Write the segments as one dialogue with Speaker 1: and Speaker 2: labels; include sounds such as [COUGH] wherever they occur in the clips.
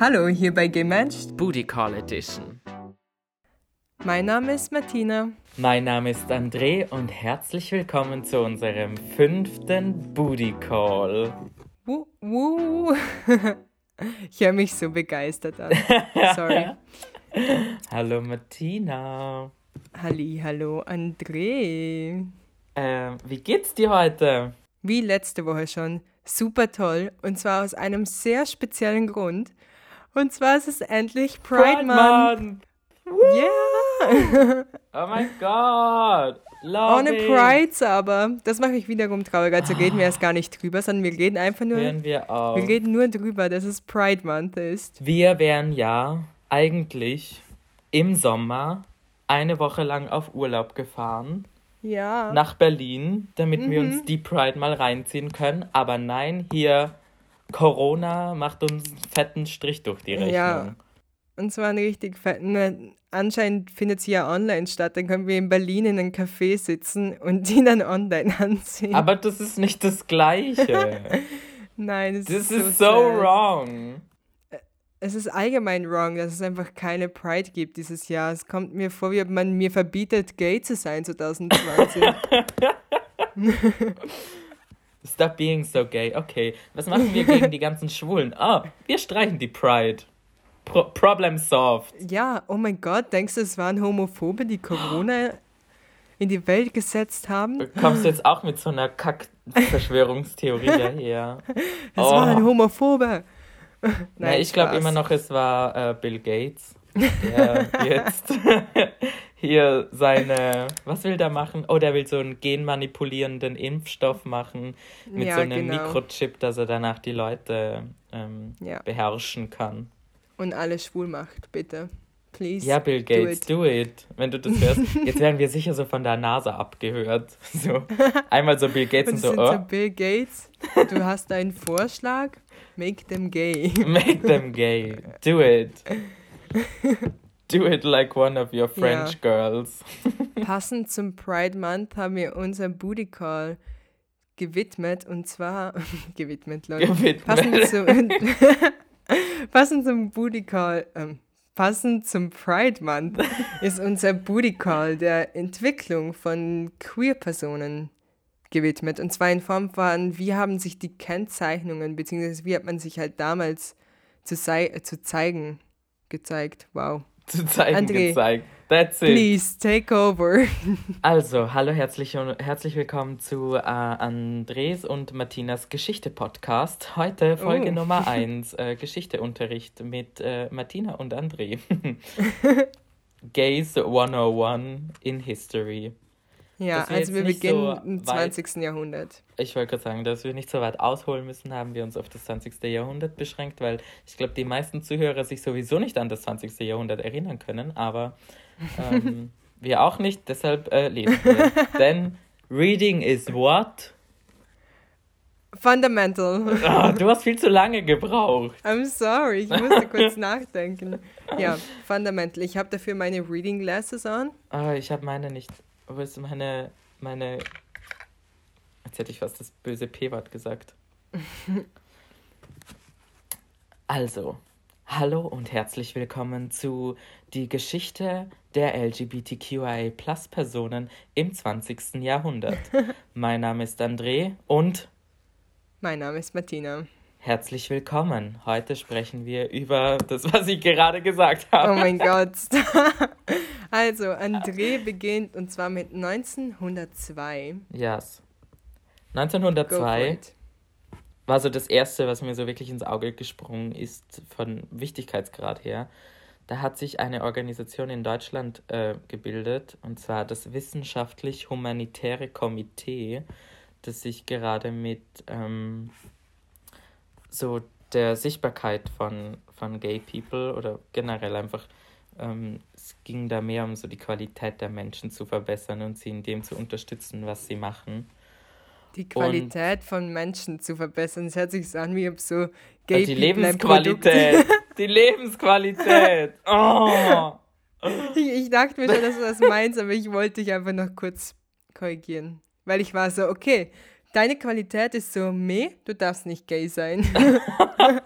Speaker 1: Hallo, hier bei Gematcht.
Speaker 2: Booty Call Edition.
Speaker 1: Mein Name ist Martina.
Speaker 2: Mein Name ist André und herzlich willkommen zu unserem fünften Booty Call.
Speaker 1: Wuh, wuh. [LAUGHS] Ich höre mich so begeistert an. Sorry. [LAUGHS]
Speaker 2: Hallo Martina.
Speaker 1: Halli, hallo André.
Speaker 2: Äh, wie geht's dir heute?
Speaker 1: Wie letzte Woche schon. Super toll. Und zwar aus einem sehr speziellen Grund. Und zwar ist es endlich Pride, Month. Yeah!
Speaker 2: Oh mein Gott! Love
Speaker 1: Ohne. Prides aber. Das mache ich wiederum traurig. Also reden wir erst gar nicht drüber, sondern wir reden einfach nur.
Speaker 2: Hören wir auf.
Speaker 1: Wir reden nur drüber, dass es Pride Month ist.
Speaker 2: Wir wären ja eigentlich im Sommer eine Woche lang auf Urlaub gefahren
Speaker 1: Ja.
Speaker 2: nach Berlin, damit wir uns die Pride mal reinziehen können. Aber nein, hier Corona macht uns einen fetten Strich durch die Rechnung.
Speaker 1: Ja. Und zwar einen richtig fetten. ne, Anscheinend findet sie ja online statt. Dann können wir in Berlin in einem Café sitzen und die dann online [LAUGHS] ansehen.
Speaker 2: Aber das ist nicht das Gleiche. [LAUGHS]
Speaker 1: Nein, es
Speaker 2: Das
Speaker 1: ist
Speaker 2: ist
Speaker 1: so,
Speaker 2: so wrong.
Speaker 1: Es ist allgemein wrong, dass es einfach keine Pride gibt dieses Jahr. Es kommt mir vor, wie ob man mir verbietet, gay zu sein [LAUGHS] 2020.
Speaker 2: Stop being so gay. Okay, was machen wir gegen die ganzen Schwulen? Ah, wir streichen die Pride. Pro Problem solved.
Speaker 1: ja, oh mein Gott, denkst du, es waren Homophobe, die Corona in die Welt gesetzt haben?
Speaker 2: Kommst du jetzt auch mit so einer Kack-Verschwörungstheorie [LAUGHS] daher?
Speaker 1: Es waren
Speaker 2: Oh.
Speaker 1: Homophobe.
Speaker 2: Na, ich glaube immer noch, es war äh, Bill Gates, der [LAUGHS] jetzt [LAUGHS] hier seine, was will der machen? Oh, der will so einen genmanipulierenden Impfstoff machen mit
Speaker 1: Ja,
Speaker 2: so einem
Speaker 1: genau.
Speaker 2: Mikrochip, dass er danach die Leute ähm,
Speaker 1: Ja.
Speaker 2: beherrschen kann.
Speaker 1: Und alles schwul macht, bitte. Please.
Speaker 2: Ja, Bill Gates,
Speaker 1: it.
Speaker 2: do it. Wenn du das hörst. [LAUGHS] Jetzt werden wir sicher so von der NASA abgehört. [LAUGHS] So, einmal so Bill Gates
Speaker 1: Und
Speaker 2: und, so,
Speaker 1: sind so
Speaker 2: oh,
Speaker 1: Bill Gates, du hast einen Vorschlag, make them gay. [LAUGHS]
Speaker 2: make them gay. Do it. Do it like one of your French
Speaker 1: Ja.
Speaker 2: girls. [LAUGHS]
Speaker 1: Passend zum Pride Month haben wir unser Booty Call gewidmet und zwar [LAUGHS] gewidmet, Leute.
Speaker 2: Gewidmet.
Speaker 1: Passend, zu, [LAUGHS] passend zum Booty Call, ähm, passend zum Pride Month ist unser Booty Call der Entwicklung von Queer-Personen gewidmet. Und zwar in Form von, wie haben sich die Kennzeichnungen, beziehungsweise wie hat man sich halt damals zu, zu zeigen gezeigt. Wow.
Speaker 2: Zu zeigen
Speaker 1: André.
Speaker 2: gezeigt. That's it.
Speaker 1: Please take over. [LAUGHS]
Speaker 2: Also, hallo, herzlich, und- herzlich willkommen zu äh, Andres und Martinas Geschichte-Podcast. Heute Folge
Speaker 1: Oh.
Speaker 2: Nummer [LAUGHS] 1, äh, Geschichteunterricht mit äh, Martina und André. [LAUGHS] Gays 101 in History.
Speaker 1: Ja, also wir beginnen
Speaker 2: so
Speaker 1: im
Speaker 2: weit-
Speaker 1: 20. Jahrhundert.
Speaker 2: Ich wollte gerade sagen, dass wir nicht so weit ausholen müssen, haben wir uns auf das 20. Jahrhundert beschränkt, weil ich glaube, die meisten Zuhörer sich sowieso nicht an das 20. Jahrhundert erinnern können, aber ähm, [LAUGHS] wir auch nicht, deshalb äh, lesen wir. [LAUGHS] Denn Reading is what?
Speaker 1: Fundamental.
Speaker 2: Ah, du hast viel zu lange gebraucht.
Speaker 1: I'm sorry, ich musste [LAUGHS] kurz nachdenken. Ja, Fundamental. Ich habe dafür meine Reading Glasses an.
Speaker 2: Ah, ich habe meine nicht. Wo ist meine, meine. Jetzt hätte ich fast das böse P-Wort gesagt. [LAUGHS] Also, hallo und herzlich willkommen zu die Geschichte der LGBTQIA-Plus-Personen im 20. Jahrhundert. [LAUGHS] mein Name ist André und
Speaker 1: Mein Name ist Martina.
Speaker 2: Herzlich willkommen. Heute sprechen wir über das, was ich gerade gesagt
Speaker 1: Oh
Speaker 2: habe.
Speaker 1: mein Gott. [LAUGHS] Also, André beginnt und zwar mit 1902.
Speaker 2: Yes.
Speaker 1: Go for
Speaker 2: 1902
Speaker 1: it.
Speaker 2: war so das erste, was mir so wirklich ins Auge gesprungen ist, von Wichtigkeitsgrad her. Da hat sich eine Organisation in Deutschland äh, gebildet, und zwar das Wissenschaftlich-Humanitäre Komitee, das sich gerade mit ähm, so der Sichtbarkeit von, von Gay People oder generell einfach, ähm, es ging da mehr um so die Qualität der Menschen zu verbessern und sie in dem zu unterstützen, was sie machen.
Speaker 1: Die Qualität von Menschen zu verbessern. Es hört sich so an, wie ob so Gay
Speaker 2: die
Speaker 1: People
Speaker 2: Lebensqualität. Die Lebensqualität. [LAUGHS] Oh.
Speaker 1: Ich, ich dachte mir schon, dass du das meinst, aber ich wollte dich einfach noch kurz korrigieren. Weil ich war so, okay, deine Qualität ist so, meh, du darfst nicht gay sein. [LAUGHS]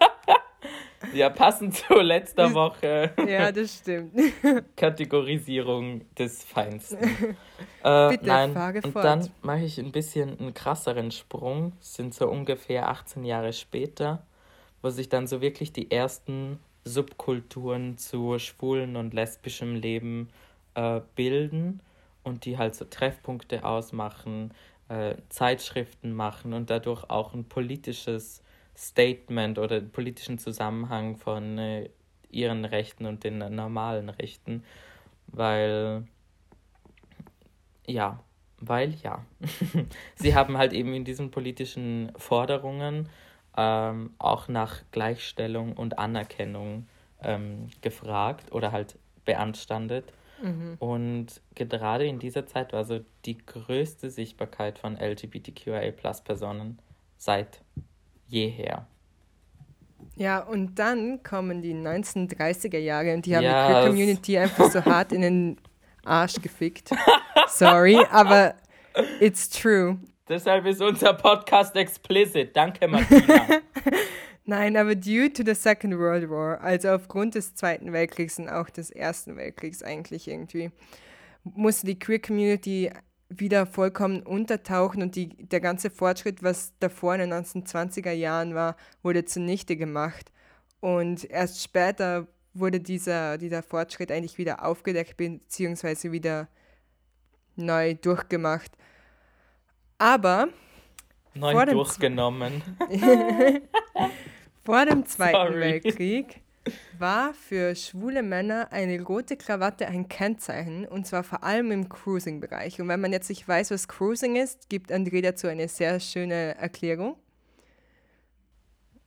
Speaker 2: Ja, passend zu letzter Woche.
Speaker 1: Ja, das stimmt. [LAUGHS]
Speaker 2: Kategorisierung des Feinsten. [LAUGHS] Äh,
Speaker 1: Bitte,
Speaker 2: nein,
Speaker 1: fahre
Speaker 2: und
Speaker 1: fort.
Speaker 2: dann mache ich ein bisschen einen krasseren Sprung. Es sind so ungefähr 18 Jahre später, wo sich dann so wirklich die ersten Subkulturen zu schwulen und lesbischem Leben äh, bilden und die halt so Treffpunkte ausmachen, äh, Zeitschriften machen und dadurch auch ein politisches Statement oder einen politischen Zusammenhang von äh, ihren Rechten und den normalen Rechten, weil ja, weil ja, [LAUGHS] sie haben halt eben in diesen politischen Forderungen ähm, auch nach Gleichstellung und Anerkennung ähm, gefragt oder halt beanstandet. Und gerade in dieser Zeit war so die größte Sichtbarkeit von LGBTQIA-Plus-Personen seit jeher.
Speaker 1: Ja, und dann kommen die 1930er Jahre und die haben die
Speaker 2: Yes.
Speaker 1: Queer Community einfach so hart in den [LAUGHS] Arsch gefickt. Sorry, aber it's true.
Speaker 2: Deshalb ist unser Podcast explicit. Danke, Martina. [LAUGHS]
Speaker 1: Nein, aber due to the Second World War, also aufgrund des Zweiten Weltkriegs und auch des Ersten Weltkriegs eigentlich irgendwie, musste die Queer Community wieder vollkommen untertauchen und die, der ganze Fortschritt, was davor in den 1920er Jahren war, wurde zunichte gemacht. Und erst später wurde dieser, dieser Fortschritt eigentlich wieder aufgedeckt beziehungsweise wieder neu durchgemacht. Aber
Speaker 2: Neu durchgenommen. [LAUGHS] [LAUGHS]
Speaker 1: Vor dem [LAUGHS] Zweiten
Speaker 2: Sorry.
Speaker 1: Weltkrieg war für schwule Männer eine rote Krawatte ein Kennzeichen und zwar vor allem im Cruising-Bereich. Und wenn man jetzt nicht weiß, was Cruising ist, gibt André dazu eine sehr schöne Erklärung.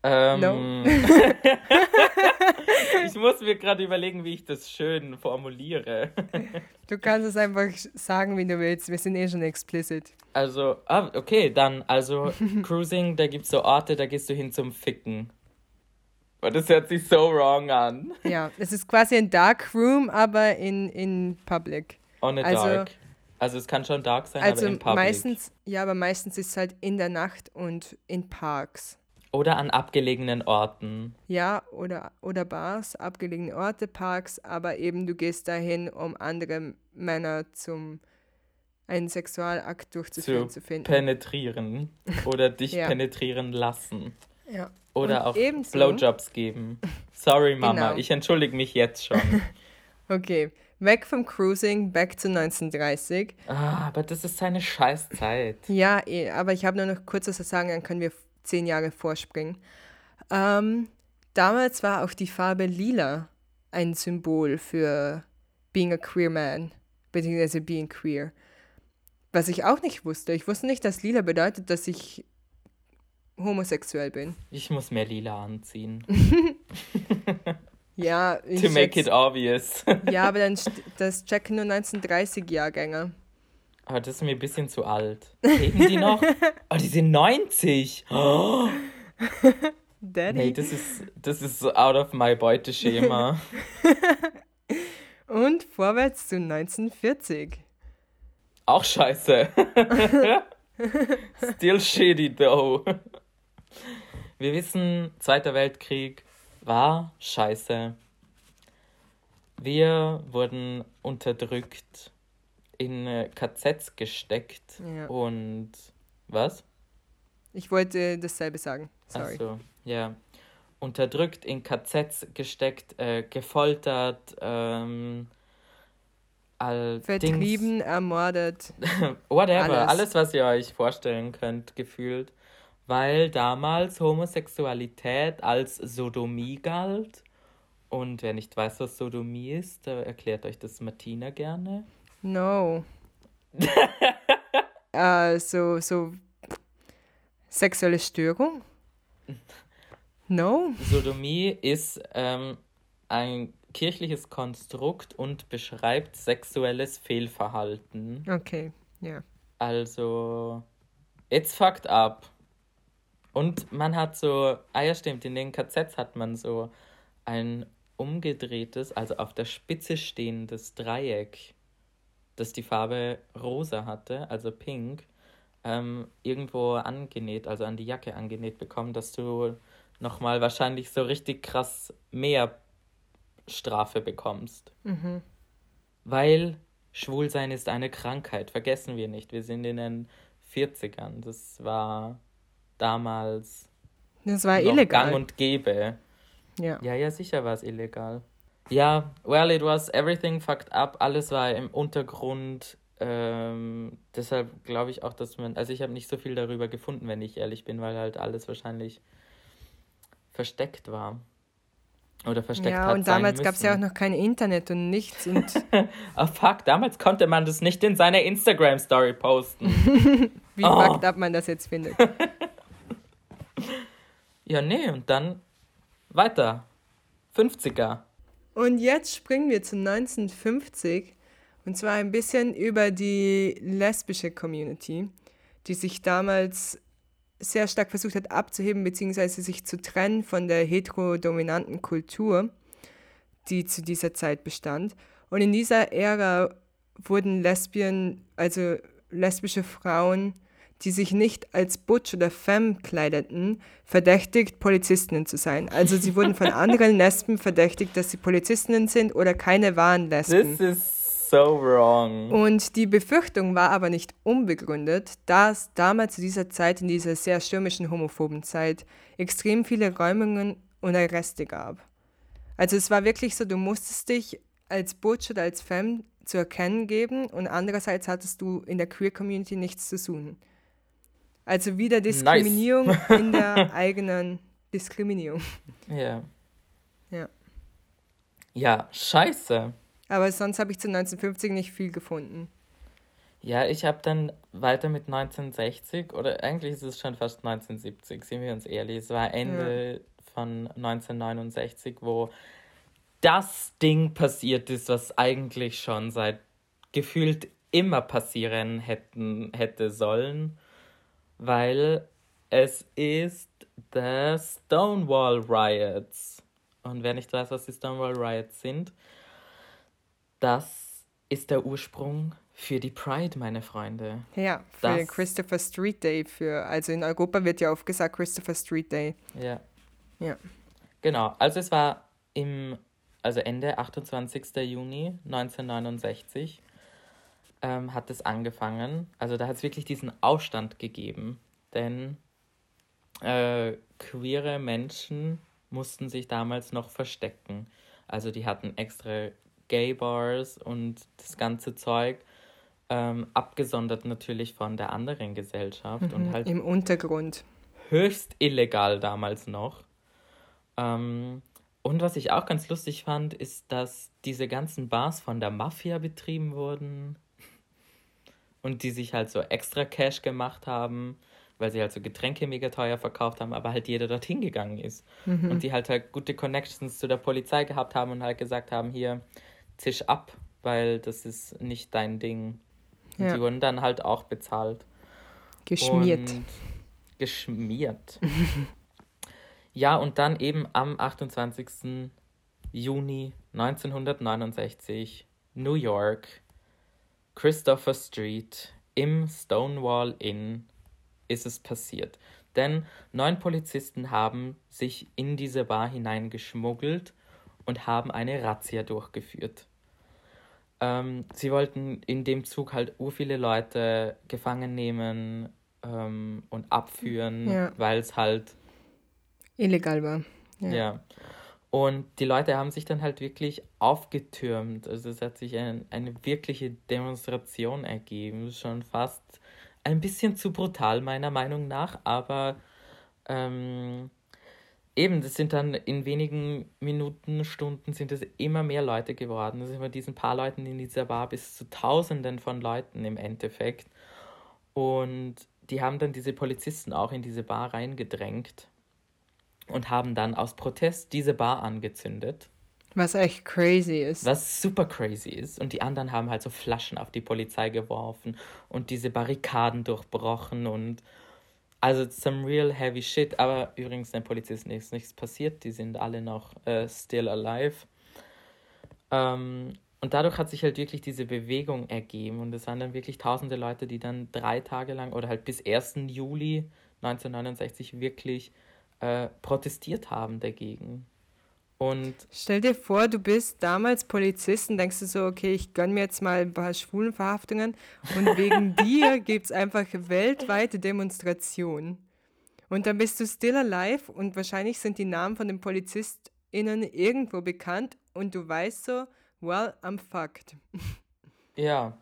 Speaker 2: Ähm,
Speaker 1: No. [LAUGHS]
Speaker 2: ich muss mir gerade überlegen, wie ich das schön formuliere.
Speaker 1: Du kannst es einfach sagen, wie du willst. Wir sind eh schon explicit.
Speaker 2: Also, ah, okay, dann, also [LAUGHS] Cruising, da gibt's so Orte, da gehst du hin zum Ficken. Und das hört sich so wrong an.
Speaker 1: Ja, es ist quasi ein Dark Room, aber in, in Public.
Speaker 2: On a
Speaker 1: Also-
Speaker 2: dark. Also es kann schon dark sein,
Speaker 1: Also
Speaker 2: aber in public.
Speaker 1: meistens, ja, aber meistens ist es halt in der Nacht und in Parks.
Speaker 2: Oder an abgelegenen Orten.
Speaker 1: Ja, oder, oder Bars, abgelegene Orte, Parks, aber eben du gehst dahin, um andere Männer zum einen Sexualakt durchzuführen
Speaker 2: Zu
Speaker 1: zu finden.
Speaker 2: penetrieren. Oder dich [LAUGHS]
Speaker 1: Ja.
Speaker 2: penetrieren lassen.
Speaker 1: Ja.
Speaker 2: Oder
Speaker 1: Und
Speaker 2: auch
Speaker 1: ebenso-
Speaker 2: Blowjobs geben. Sorry, Mama,
Speaker 1: Genau.
Speaker 2: ich entschuldige mich jetzt schon. [LAUGHS]
Speaker 1: Okay, weg vom Cruising, back zu 1930.
Speaker 2: ah, aber das ist seine Scheißzeit.
Speaker 1: Ja, eh, aber ich habe nur noch kurz was zu sagen, dann können wir zehn Jahre vorspringen. Ähm, damals war auch die Farbe lila ein Symbol für being a queer man, beziehungsweise being queer. Was ich auch nicht wusste. Ich wusste nicht, dass lila bedeutet, dass ich homosexuell bin.
Speaker 2: Ich muss mehr lila anziehen. [LAUGHS] [LAUGHS]
Speaker 1: Ja, ich
Speaker 2: to make it obvious. [LAUGHS]
Speaker 1: ja aber dann das checken nur 1930-Jahrgänger.
Speaker 2: Aber das ist mir ein bisschen zu alt. Leben die noch? Oh, die sind 90. Oh,
Speaker 1: Daddy.
Speaker 2: nee, das ist, das ist so out of my Beuteschema.
Speaker 1: Und vorwärts zu 1940.
Speaker 2: Auch scheiße. Still shitty though. Wir wissen, Zweiter Weltkrieg war scheiße. Wir wurden unterdrückt, in äh, KZs gesteckt
Speaker 1: Ja.
Speaker 2: und was?
Speaker 1: Ich wollte dasselbe sagen. Sorry.
Speaker 2: Ach so, ja. Unterdrückt, in KZs gesteckt, äh, gefoltert, ähm, all Dings-
Speaker 1: Vertrieben, ermordet. [LAUGHS]
Speaker 2: Whatever,
Speaker 1: Alles.
Speaker 2: alles. was ihr euch vorstellen könnt, gefühlt. Weil damals Homosexualität als Sodomie galt. Und wer nicht weiß, was Sodomie ist, da erklärt euch das Martina gerne.
Speaker 1: No. äh, [LAUGHS] so, so sexuelle Störung? No?
Speaker 2: Sodomie ist ähm, ein kirchliches Konstrukt und beschreibt sexuelles Fehlverhalten.
Speaker 1: Okay, ja.
Speaker 2: Also, it's fucked up. Und man hat so, ah ja stimmt, in den KZs hat man so ein umgedrehtes, also auf der Spitze stehendes Dreieck, das die Farbe rosa hatte, also pink, ähm, irgendwo angenäht, also an die Jacke angenäht bekommen, dass du nochmal wahrscheinlich so richtig krass mehr Strafe bekommst.
Speaker 1: Mhm.
Speaker 2: Weil Schwulsein ist eine Krankheit, vergessen wir nicht. Wir sind in den 40ern. Das war damals
Speaker 1: Das war illegal.
Speaker 2: gang und gäbe.
Speaker 1: ja.
Speaker 2: Ja, ja, sicher war es illegal. Ja, well, it was everything fucked up. Alles war im Untergrund. Ähm, deshalb glaube ich auch, dass man. Also, ich habe nicht so viel darüber gefunden, wenn ich ehrlich bin, weil halt alles wahrscheinlich versteckt war. Oder versteckt
Speaker 1: Ja,
Speaker 2: hat
Speaker 1: und
Speaker 2: sein
Speaker 1: damals gab es ja auch noch kein Internet und nichts. Und [LAUGHS]
Speaker 2: Ah, fuck, damals konnte man das nicht in seiner Instagram-Story posten. [LAUGHS]
Speaker 1: wie
Speaker 2: Oh.
Speaker 1: fucked up man das jetzt findet. [LAUGHS]
Speaker 2: ja, nee, und dann weiter. 50er.
Speaker 1: Und jetzt springen wir zu 1950 und zwar ein bisschen über die lesbische Community, die sich damals sehr stark versucht hat abzuheben bzw. sich zu trennen von der heterodominanten Kultur, die zu dieser Zeit bestand. Und in dieser Ära wurden Lesbien, also lesbische Frauen, die sich nicht als Butch oder Femme kleideten, verdächtigt, Polizistinnen zu sein. Also sie wurden von [LAUGHS] anderen Lesben verdächtigt, dass sie Polizistinnen sind oder keine wahren Lesben.
Speaker 2: This is so wrong.
Speaker 1: Und die Befürchtung war aber nicht unbegründet, da es damals zu dieser Zeit, in dieser sehr stürmischen homophoben Zeit, extrem viele Räumungen und Arreste gab. Also es war wirklich so, du musstest dich als Butch oder als Femme zu erkennen geben und andererseits hattest du in der Queer-Community nichts zu suchen. Also wieder Diskriminierung in der [LAUGHS] eigenen Diskriminierung.
Speaker 2: Ja.
Speaker 1: Ja.
Speaker 2: Ja, scheiße.
Speaker 1: Aber sonst habe ich zu 1950 nicht viel gefunden.
Speaker 2: Ja, ich habe dann weiter mit 1960 oder eigentlich ist es schon fast 1970, sind wir uns ehrlich. Es war Ende von 1969, wo das Ding passiert ist, was eigentlich schon seit gefühlt immer passieren hätten, hätte sollen, weil es ist the Stonewall Riots. Und wer nicht weiß, was die Stonewall Riots sind, das ist der Ursprung für die Pride, meine Freunde.
Speaker 1: Ja, für
Speaker 2: Das-
Speaker 1: Christopher Street Day. Für, also in Europa wird ja oft gesagt Christopher Street Day.
Speaker 2: Ja.
Speaker 1: Ja.
Speaker 2: Genau, also es war im, also Ende 28. Juni 1969 ähm, hat es angefangen. Also da hat es wirklich diesen Aufstand gegeben, denn äh, queere Menschen mussten sich damals noch verstecken. Also die hatten extra Gay Bars und das ganze Zeug, ähm, abgesondert natürlich von der anderen Gesellschaft und halt
Speaker 1: Im Untergrund.
Speaker 2: höchst illegal damals noch. Ähm, und was ich auch ganz lustig fand, ist, dass diese ganzen Bars von der Mafia betrieben wurden und die sich halt so extra Cash gemacht haben, weil sie halt so Getränke mega teuer verkauft haben, aber halt jeder dorthin gegangen ist. Und die halt halt gute Connections zu der Polizei gehabt haben und halt gesagt haben, hier, zisch ab, weil das ist nicht dein Ding. Und
Speaker 1: Ja.
Speaker 2: die wurden dann halt auch bezahlt.
Speaker 1: Geschmiert.
Speaker 2: Und geschmiert. [LAUGHS] ja, und dann eben am 28. Juni 1969, New York, Christopher Street, im Stonewall Inn ist es passiert. Denn neun Polizisten haben sich in diese Bar hineingeschmuggelt und haben eine Razzia durchgeführt. Ähm, sie wollten in dem Zug halt ur viele Leute gefangen nehmen ähm, und abführen,
Speaker 1: Ja.
Speaker 2: weil es halt
Speaker 1: Illegal war.
Speaker 2: ja.
Speaker 1: Ja.
Speaker 2: Und die Leute haben sich dann halt wirklich aufgetürmt. Also es hat sich ein, eine wirkliche Demonstration ergeben. Schon fast ein bisschen zu brutal, meiner Meinung nach. Aber ähm, eben, das sind dann in wenigen Minuten, Stunden sind es immer mehr Leute geworden. Es sind von diesen paar Leuten in dieser Bar bis zu Tausenden von Leuten im Endeffekt. Und die haben dann diese Polizisten auch in diese Bar reingedrängt und haben dann aus Protest diese Bar angezündet,
Speaker 1: Was echt crazy ist.
Speaker 2: was super crazy ist. Und die anderen haben halt so Flaschen auf die Polizei geworfen und diese Barrikaden durchbrochen und also some real heavy shit. Aber übrigens den Polizisten ist nichts passiert, die sind alle noch äh, still alive. Ähm, und dadurch hat sich halt wirklich diese Bewegung ergeben und es waren dann wirklich tausende Leute, die dann drei Tage lang oder halt bis 1. Juli 1969 wirklich äh, protestiert haben dagegen. Und
Speaker 1: Stell dir vor, du bist damals Polizist und denkst du so, okay, ich gönn mir jetzt mal ein paar Schwulenverhaftungen und wegen [LAUGHS] dir gibt es einfach weltweite Demonstrationen. Und dann bist du still alive und wahrscheinlich sind die Namen von den PolizistInnen irgendwo bekannt und du weißt so, well, I'm fucked.
Speaker 2: ja,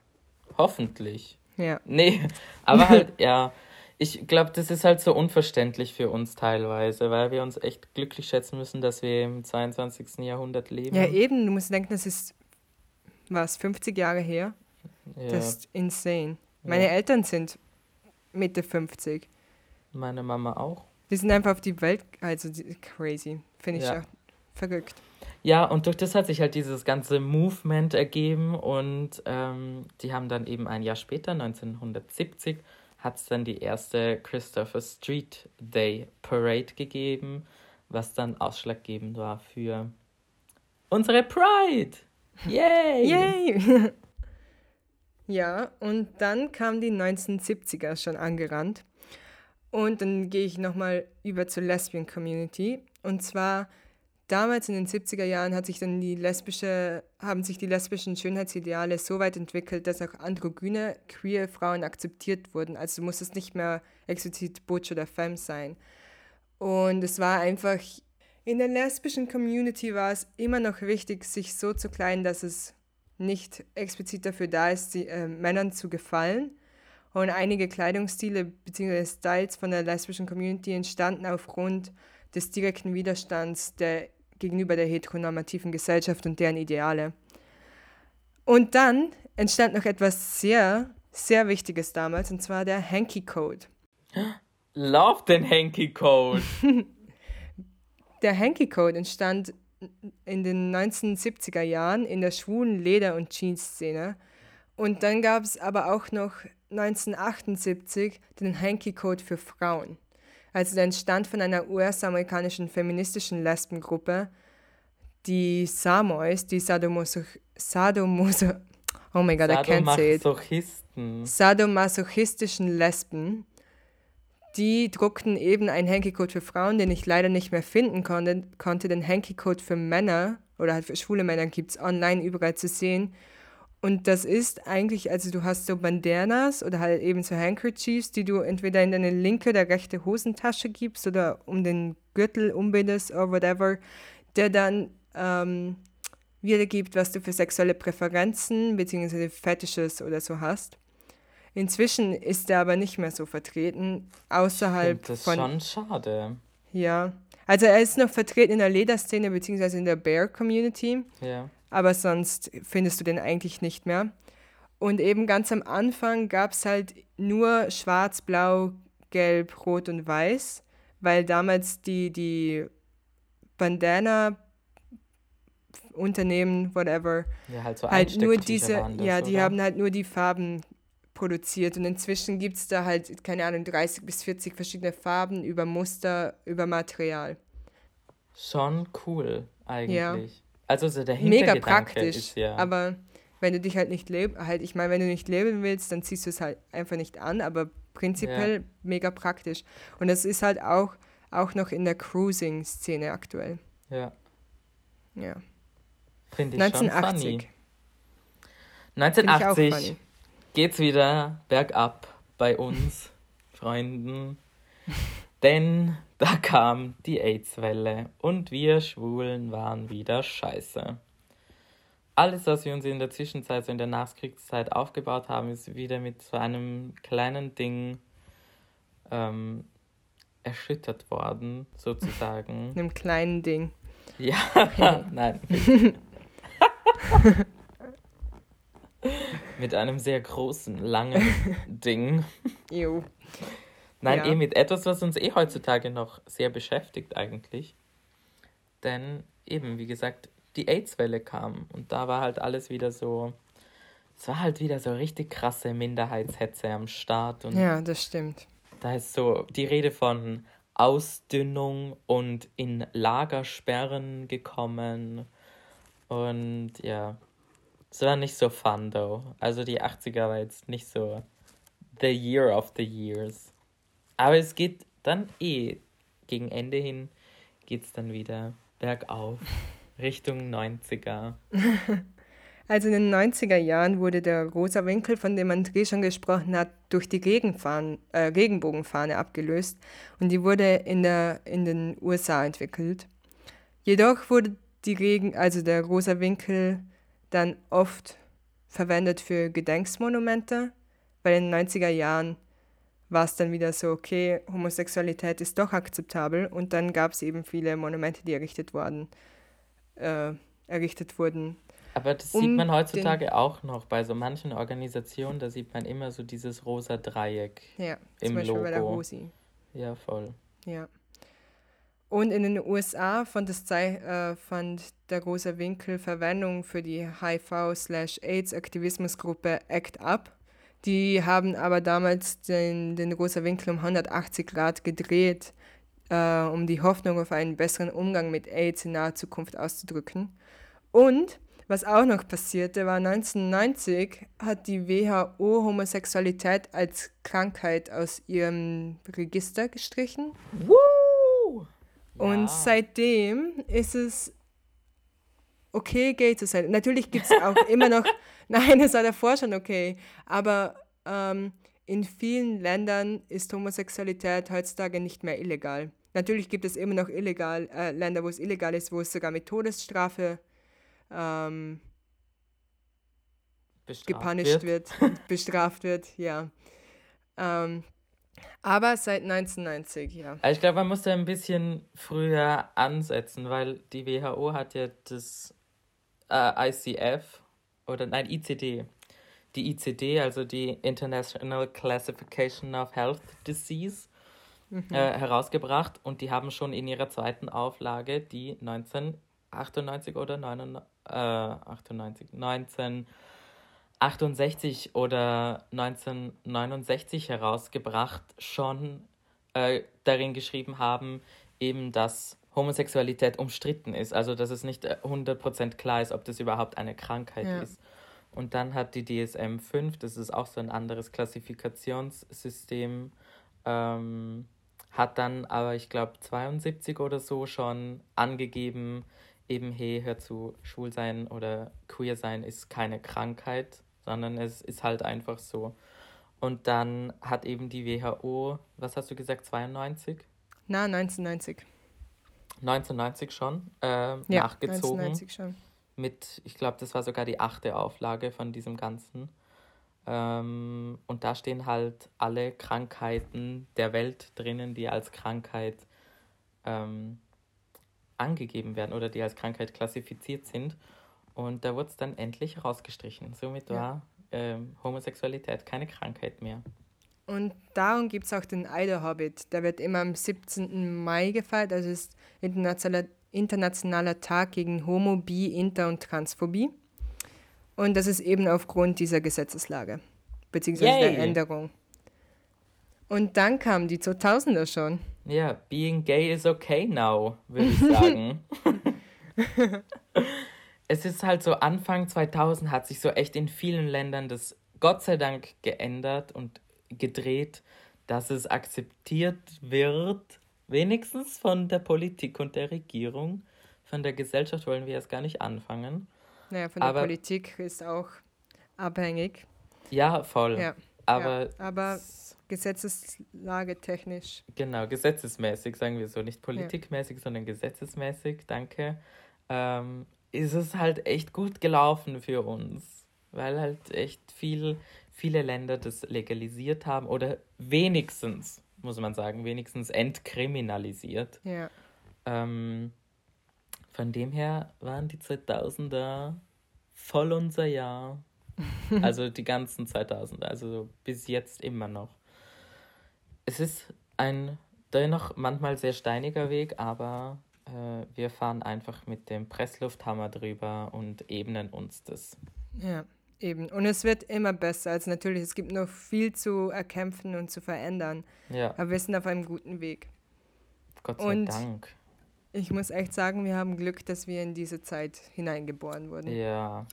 Speaker 2: hoffentlich.
Speaker 1: Ja.
Speaker 2: Nee, aber halt, [LAUGHS] ja. Ich glaube, das ist halt so unverständlich für uns teilweise, weil wir uns echt glücklich schätzen müssen, dass wir im 22. Jahrhundert leben.
Speaker 1: Ja, eben, du musst denken, das ist, was, 50 Jahre her?
Speaker 2: Ja.
Speaker 1: Das ist insane. Meine
Speaker 2: Ja.
Speaker 1: Eltern sind Mitte 50.
Speaker 2: Meine Mama auch.
Speaker 1: Die sind einfach auf die Welt, also die, crazy. Finde ich
Speaker 2: Ja.
Speaker 1: auch verrückt.
Speaker 2: Ja, und durch das hat sich halt dieses ganze Movement ergeben und ähm, die haben dann eben ein Jahr später, 1970, hat es dann die erste Christopher Street Day Parade gegeben, was dann ausschlaggebend war für unsere Pride. Yay! [LAUGHS]
Speaker 1: Yay! [LAUGHS] ja, und dann kamen die 1970er schon angerannt. Und dann gehe ich nochmal über zur Lesbian Community. Und zwar damals in den 70er Jahren hat sich dann die lesbische, haben sich die lesbischen Schönheitsideale so weit entwickelt, dass auch androgyne, queer Frauen akzeptiert wurden. Also du musstest nicht mehr explizit Butch oder Femme sein. Und es war einfach, in der lesbischen Community war es immer noch wichtig, sich so zu kleiden, dass es nicht explizit dafür da ist, die, äh, Männern zu gefallen. Und einige Kleidungsstile bzw. Styles von der lesbischen Community entstanden aufgrund des direkten Widerstands der, gegenüber der heteronormativen Gesellschaft und deren Ideale. Und dann entstand noch etwas sehr, sehr Wichtiges damals, und zwar der Hanky Code.
Speaker 2: Love den Hanky Code. [LAUGHS]
Speaker 1: Der Hanky Code entstand in den 1970er Jahren in der schwulen Leder- und Jeans-Szene. Und dann gab es aber auch noch 1978 den Hanky Code für Frauen. Also der entstand von einer US-amerikanischen feministischen Lesbengruppe, die Samois, die Sadomaso... Sadomaso oh my god,
Speaker 2: Sadomasochisten.
Speaker 1: sadomasochistischen Lesben. Die druckten eben einen Hanky-Code für Frauen, den ich leider nicht mehr finden konnte. konnte. Den Hanky-Code für Männer oder halt für schwule Männer gibt es online überall zu sehen. Und das ist eigentlich, also du hast so Bandanas oder halt eben so Handkerchiefs, die du entweder in deine linke oder rechte Hosentasche gibst oder um den Gürtel umbindest oder whatever, der dann ähm, wiedergibt, was du für sexuelle Präferenzen bzw. Fetisches oder so hast. Inzwischen ist er aber nicht mehr so vertreten, außerhalb
Speaker 2: Das ist
Speaker 1: von.
Speaker 2: schon schade.
Speaker 1: Ja. Also er ist noch vertreten in der Lederszene bzw. in der Bear-Community,
Speaker 2: Ja.
Speaker 1: Aber sonst findest du den eigentlich nicht mehr. Und eben ganz am Anfang gab es halt nur schwarz, blau, gelb, rot und weiß, weil damals die, die Bandana Unternehmen, whatever,
Speaker 2: Ja, halt so
Speaker 1: halt nur diese,
Speaker 2: das,
Speaker 1: ja, die
Speaker 2: oder?
Speaker 1: haben halt nur die Farben produziert und inzwischen gibt es da halt, keine Ahnung, 30 bis 40 verschiedene Farben über Muster, über Material.
Speaker 2: Schon cool, eigentlich.
Speaker 1: Ja.
Speaker 2: Also so der
Speaker 1: Mega praktisch,
Speaker 2: ist ja.
Speaker 1: aber wenn du dich halt nicht leben, halt, ich meine, wenn du nicht leben willst, dann ziehst du es halt einfach nicht an, aber prinzipiell mega praktisch. Und das ist halt auch, auch noch in der Cruising-Szene aktuell.
Speaker 2: ja,
Speaker 1: Ja.
Speaker 2: finde ich schon
Speaker 1: 1980.
Speaker 2: funny.
Speaker 1: Finde ich auch
Speaker 2: 1980
Speaker 1: funny.
Speaker 2: geht's wieder bergab bei uns, [LAUGHS] Freunden. Denn da kam die AIDS-Welle und wir Schwulen waren wieder scheiße. Alles, was wir uns in der Zwischenzeit, so in der Nachkriegszeit aufgebaut haben, ist wieder mit so einem kleinen Ding ähm, erschüttert worden, sozusagen. [LAUGHS]
Speaker 1: Einem kleinen Ding.
Speaker 2: Ja, [LAUGHS] nein. [LAUGHS] Mit einem sehr großen, langen Ding.
Speaker 1: Jo.
Speaker 2: Nein,
Speaker 1: Ja.
Speaker 2: eh mit etwas, was uns eh heutzutage noch sehr beschäftigt eigentlich. Denn eben, wie gesagt, die AIDS-Welle kam und da war halt alles wieder so, es war halt wieder so richtig krasse Minderheitshetze am Start und
Speaker 1: Ja, das stimmt.
Speaker 2: da ist so die Rede von Ausdünnung und in Lagersperren gekommen. Und ja, es war nicht so fun, though. Also die 80er war jetzt nicht so the year of the years. Aber es geht dann eh gegen Ende hin geht es dann wieder bergauf, [LAUGHS] Richtung 90er. [LAUGHS]
Speaker 1: Also in den 90er Jahren wurde der rosa Winkel, von dem André schon gesprochen hat, durch die äh, Regenbogenfahne abgelöst und die wurde in, der, in den USA entwickelt. Jedoch wurde die Regen, also der rosa Winkel, dann oft verwendet für Gedenksmonumente, weil in den 90er Jahren war es dann wieder so, okay, Homosexualität ist doch akzeptabel und dann gab es eben viele Monumente, die errichtet wurden, äh, errichtet wurden.
Speaker 2: Aber das um sieht man heutzutage auch noch bei so manchen Organisationen, da sieht man immer so dieses rosa Dreieck ja, im zum Beispiel Logo. bei der Rosi. Ja, voll.
Speaker 1: Ja. Und in den USA fand, das äh, fand der große Winkel Verwendung für die HIV-AIDS-Aktivismusgruppe ACT UP. Die haben aber damals den, den rosa Winkel um 180 Grad gedreht, äh, um die Hoffnung auf einen besseren Umgang mit AIDS in naher Zukunft auszudrücken. Und was auch noch passierte, war 1990 hat die WHO Homosexualität als Krankheit aus ihrem Register gestrichen. Woo! Und seitdem ist es okay, gay zu sein. Natürlich gibt es auch [LAUGHS] immer noch, nein, es war davor schon okay, aber ähm, in vielen Ländern ist Homosexualität heutzutage nicht mehr illegal. Natürlich gibt es immer noch illegal, äh, Länder, wo es illegal ist, wo es sogar mit Todesstrafe ähm, gepunished wird, wird [LAUGHS] bestraft wird, ja. Ähm, aber seit 1990, ja.
Speaker 2: Ich glaube, man muss da ein bisschen früher ansetzen, weil die WHO hat ja das äh, ICF oder nein, ICD. Die ICD, also die International Classification of Health Disease, mhm. äh, herausgebracht und die haben schon in ihrer zweiten Auflage die 1998 oder 99, äh, 98, 19 68 oder 1969 herausgebracht, schon äh, darin geschrieben haben, eben, dass Homosexualität umstritten ist. Also, dass es nicht 100% äh, klar ist, ob das überhaupt eine Krankheit ja. ist. Und dann hat die DSM 5, das ist auch so ein anderes Klassifikationssystem, ähm, hat dann aber, ich glaube, 72 oder so schon angegeben, eben, hey, hör zu, schwul sein oder queer sein ist keine Krankheit, sondern es ist halt einfach so. Und dann hat eben die WHO, was hast du gesagt, 92?
Speaker 1: Na, 1990.
Speaker 2: 1990 schon äh, ja, nachgezogen. 1990 schon. Mit, ich glaube, das war sogar die achte Auflage von diesem Ganzen. Ähm, und da stehen halt alle Krankheiten der Welt drinnen, die als Krankheit ähm, angegeben werden oder die als Krankheit klassifiziert sind. Und da wurde es dann endlich rausgestrichen. Somit ja. war ähm, Homosexualität keine Krankheit mehr.
Speaker 1: Und darum gibt es auch den Eider Hobbit. Der wird immer am 17. Mai gefeiert. Also ist internationaler, internationaler Tag gegen Homo, Bi, Inter und Transphobie. Und das ist eben aufgrund dieser Gesetzeslage, beziehungsweise Yay. der Änderung. Und dann kamen die 2000er schon.
Speaker 2: Ja, being gay is okay now, würde ich sagen. [LAUGHS] es ist halt so, Anfang 2000 hat sich so echt in vielen Ländern das Gott sei Dank geändert und gedreht, dass es akzeptiert wird, wenigstens von der Politik und der Regierung. Von der Gesellschaft wollen wir jetzt gar nicht anfangen.
Speaker 1: Naja, von der aber, Politik ist auch abhängig.
Speaker 2: Ja, voll. Ja, aber,
Speaker 1: ja, aber Gesetzeslage technisch.
Speaker 2: Genau, gesetzesmäßig, sagen wir so. Nicht politikmäßig, ja. sondern gesetzesmäßig, danke. Ähm, ist es halt echt gut gelaufen für uns, weil halt echt viel, viele Länder das legalisiert haben oder wenigstens, muss man sagen, wenigstens entkriminalisiert. Ja. Ähm, von dem her waren die 2000er voll unser Jahr. [LAUGHS] also die ganzen 2000er, also bis jetzt immer noch. Es ist ein dennoch manchmal sehr steiniger Weg, aber äh, wir fahren einfach mit dem Presslufthammer drüber und ebnen uns das.
Speaker 1: Ja, eben. Und es wird immer besser. Also natürlich, es gibt noch viel zu erkämpfen und zu verändern. Ja. Aber wir sind auf einem guten Weg.
Speaker 2: Gott sei und Dank.
Speaker 1: Ich muss echt sagen, wir haben Glück, dass wir in diese Zeit hineingeboren wurden.
Speaker 2: Ja.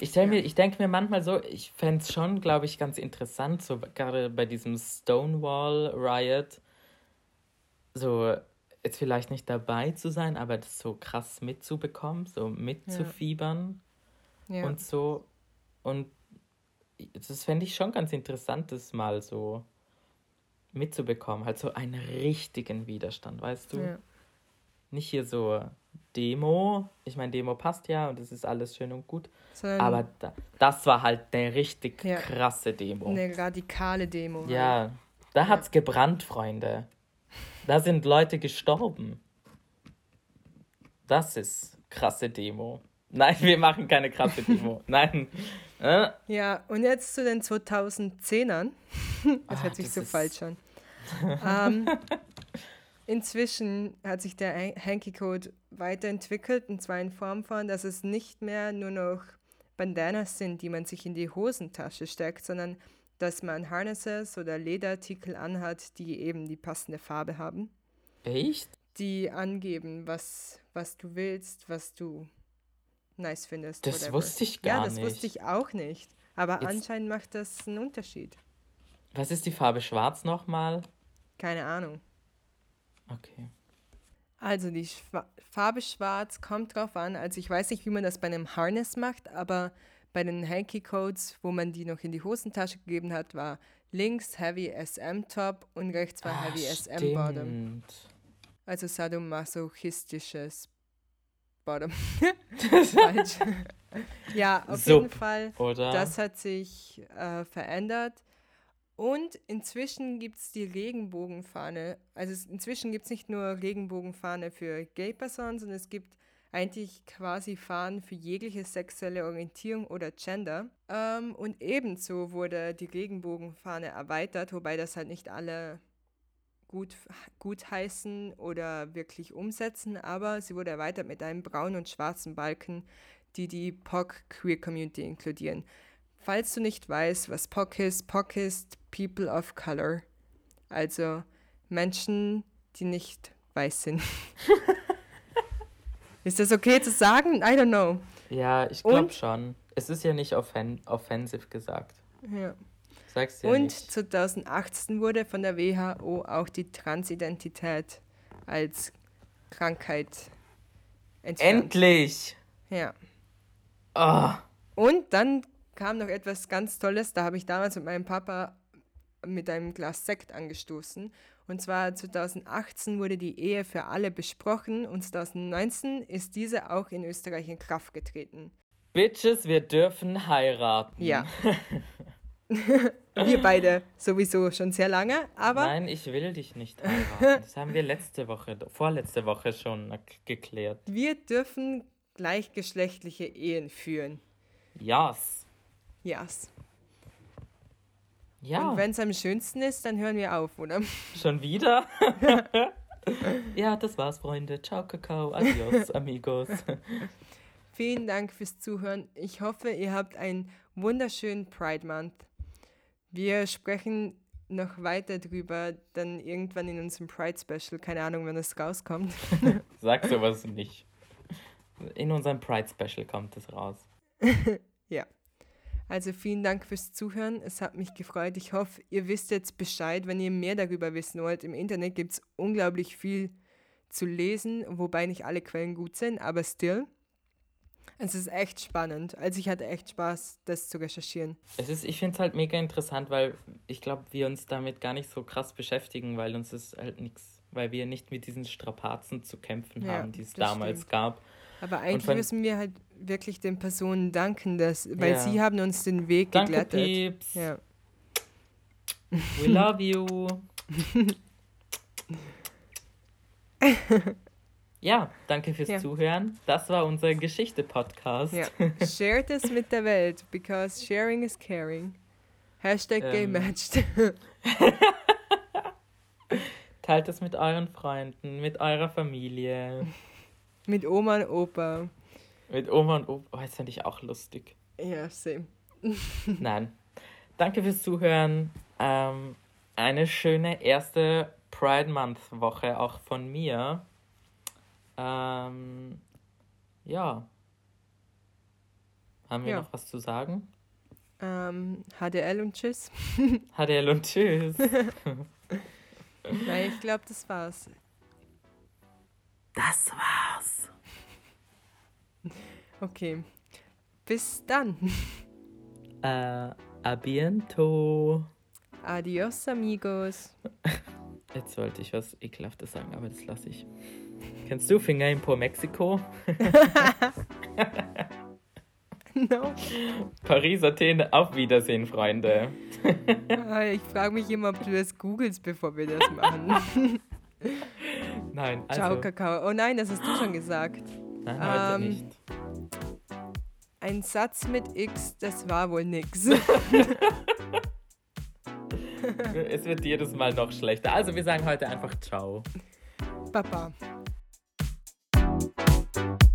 Speaker 2: Ich, ja. ich denke mir manchmal so, ich fände es schon, glaube ich, ganz interessant, so gerade bei diesem Stonewall Riot, so jetzt vielleicht nicht dabei zu sein, aber das so krass mitzubekommen, so mitzufiebern
Speaker 1: Ja.
Speaker 2: und so. Und das fände ich schon ganz interessant, das mal so mitzubekommen. Halt so einen richtigen Widerstand, weißt du?
Speaker 1: Ja.
Speaker 2: Nicht hier so Demo. Ich meine, Demo passt ja und es ist alles schön und gut.
Speaker 1: Sondern
Speaker 2: Aber da, das war halt eine richtig
Speaker 1: Ja.
Speaker 2: krasse Demo.
Speaker 1: eine radikale Demo. halt.
Speaker 2: Ja, da hat's gebrannt, Freunde. Da sind Leute gestorben. Das ist krasse Demo. Nein, wir machen keine krasse Demo. [LAUGHS] Nein. Äh,
Speaker 1: Ja, und jetzt zu den 2010ern. [LAUGHS] Das
Speaker 2: Ah,
Speaker 1: hört sich
Speaker 2: das
Speaker 1: so falsch an. ähm, [LAUGHS] inzwischen hat sich der Han- Hanky-Code weiterentwickelt und zwar in Form von, dass es nicht mehr nur noch Bandanas sind, die man sich in die Hosentasche steckt, sondern dass man Harnesses oder Lederartikel anhat, die eben die passende Farbe haben,
Speaker 2: echt?
Speaker 1: die angeben, was, was du willst, was du nice findest.
Speaker 2: Das
Speaker 1: whatever.
Speaker 2: wusste ich
Speaker 1: Ja,
Speaker 2: gar
Speaker 1: das
Speaker 2: nicht.
Speaker 1: wusste ich auch nicht. Aber
Speaker 2: Jetzt-
Speaker 1: anscheinend macht das einen Unterschied.
Speaker 2: Was ist die Farbe schwarz nochmal?
Speaker 1: Keine Ahnung.
Speaker 2: Okay.
Speaker 1: Also die Schwa Farbe schwarz kommt drauf an. Also ich weiß nicht, wie man das bei einem Harness macht, aber bei den Hanky Codes, wo man die noch in die Hosentasche gegeben hat, war links Heavy SM Top und rechts war
Speaker 2: Ah,
Speaker 1: Heavy SM Bottom. Also sadomasochistisches Bottom. [LAUGHS] Falsch. ja, auf
Speaker 2: Sub,
Speaker 1: jeden Fall.
Speaker 2: Oder?
Speaker 1: Das hat sich äh, verändert. Und inzwischen gibt es die Regenbogenfahne. Also inzwischen gibt es nicht nur Regenbogenfahne für Gay-Personen, sondern es gibt eigentlich quasi Fahnen für jegliche sexuelle Orientierung oder Gender. Ähm, und ebenso wurde die Regenbogenfahne erweitert, wobei das halt nicht alle gut, gut heißen oder wirklich umsetzen, aber sie wurde erweitert mit einem braunen und schwarzen Balken, die die POC-Queer-Community inkludieren. Falls du nicht weißt, was POC ist, POC ist People of Color, also Menschen, die nicht weiß sind. [LAUGHS] ist das okay zu sagen? I don't know.
Speaker 2: ja, ich glaube schon. Es ist ja nicht offen offensiv gesagt.
Speaker 1: Ja.
Speaker 2: Sag's ja
Speaker 1: Und
Speaker 2: nicht.
Speaker 1: 2018 wurde von der WHO auch die Transidentität als Krankheit entfernt.
Speaker 2: Endlich!
Speaker 1: Ja.
Speaker 2: Oh,
Speaker 1: Und dann kam noch etwas ganz Tolles, da habe ich damals mit meinem Papa mit einem Glas Sekt angestoßen. Und zwar 2018 wurde die Ehe für alle besprochen und 2019 ist diese auch in Österreich in Kraft getreten.
Speaker 2: Bitches, wir dürfen heiraten.
Speaker 1: Ja. [LAUGHS] [LAUGHS] Wir beide sowieso schon sehr lange, aber
Speaker 2: Nein, ich will dich nicht heiraten. Das haben wir letzte Woche, vorletzte Woche schon geklärt.
Speaker 1: wir dürfen gleichgeschlechtliche Ehen führen.
Speaker 2: Yes.
Speaker 1: Yes.
Speaker 2: Ja,
Speaker 1: Und wenn es am schönsten ist, dann hören wir auf, oder?
Speaker 2: schon wieder? [LAUGHS] ja, das war's, Freunde. Ciao, Kakao. Adios, [LAUGHS] amigos.
Speaker 1: Vielen Dank fürs Zuhören. Ich hoffe, ihr habt einen wunderschönen Pride Month. Wir sprechen noch weiter drüber, dann irgendwann in unserem Pride Special. Keine Ahnung, wann das rauskommt. [LAUGHS]
Speaker 2: Sag [LAUGHS] sowas nicht. In unserem Pride Special kommt es raus. [LAUGHS]
Speaker 1: ja. Also vielen Dank fürs Zuhören. Es hat mich gefreut. Ich hoffe, ihr wisst jetzt Bescheid, wenn ihr mehr darüber wissen wollt. Im Internet gibt es unglaublich viel zu lesen, wobei nicht alle Quellen gut sind, aber still. Es ist echt spannend. Also ich hatte echt Spaß, das zu recherchieren.
Speaker 2: Es ist, ich finde es halt mega interessant, weil ich glaube, wir uns damit gar nicht so krass beschäftigen, weil uns ist halt nichts, weil wir nicht mit diesen Strapazen zu kämpfen
Speaker 1: Ja,
Speaker 2: haben, die es damals
Speaker 1: stimmt.
Speaker 2: gab.
Speaker 1: Aber eigentlich
Speaker 2: wenn-
Speaker 1: müssen wir halt wirklich den Personen danken, dass, weil
Speaker 2: Ja.
Speaker 1: sie haben uns den Weg
Speaker 2: Danke,
Speaker 1: geglättet.
Speaker 2: Pieps.
Speaker 1: Ja.
Speaker 2: We love you. [LAUGHS] ja, danke fürs
Speaker 1: Ja.
Speaker 2: Zuhören. Das war unser Geschichte-Podcast.
Speaker 1: ja. [LAUGHS] Shared es mit der Welt, because sharing is caring. Hashtag gay
Speaker 2: Ähm.
Speaker 1: matched. [LAUGHS]
Speaker 2: Teilt es mit euren Freunden, mit eurer Familie, [LAUGHS]
Speaker 1: mit Oma und Opa.
Speaker 2: mit Oma und Opa. Oh, das fände ich auch lustig.
Speaker 1: Ja, same.
Speaker 2: Nein. Danke fürs Zuhören. Ähm, eine schöne erste Pride Month Woche auch von mir. Ähm, ja. Haben wir
Speaker 1: Ja.
Speaker 2: noch was zu sagen?
Speaker 1: Ähm, HDL und tschüss. [LAUGHS]
Speaker 2: HDL und tschüss. [LAUGHS]
Speaker 1: Nein, ich glaube, das war's.
Speaker 2: Das war's.
Speaker 1: Okay. Bis dann. [LAUGHS]
Speaker 2: Äh, a biento.
Speaker 1: Adios, amigos.
Speaker 2: Jetzt wollte ich was Ekelhaftes sagen, aber das lasse ich. Kennst du Finger in Po Mexiko? [LAUGHS]
Speaker 1: no.
Speaker 2: Paris, Athen, auf Wiedersehen, Freunde.
Speaker 1: Ah, Ich frage mich immer, ob du das googelst, bevor wir das machen. [LAUGHS]
Speaker 2: Nein, also.
Speaker 1: Ciao, Kakao. Oh nein, das hast du schon gesagt.
Speaker 2: Nein, heute
Speaker 1: Ähm,
Speaker 2: nicht.
Speaker 1: Ein Satz mit X, das war wohl nix. [LAUGHS]
Speaker 2: Es wird jedes Mal noch schlechter. Also wir sagen heute einfach Ciao.
Speaker 1: Papa. you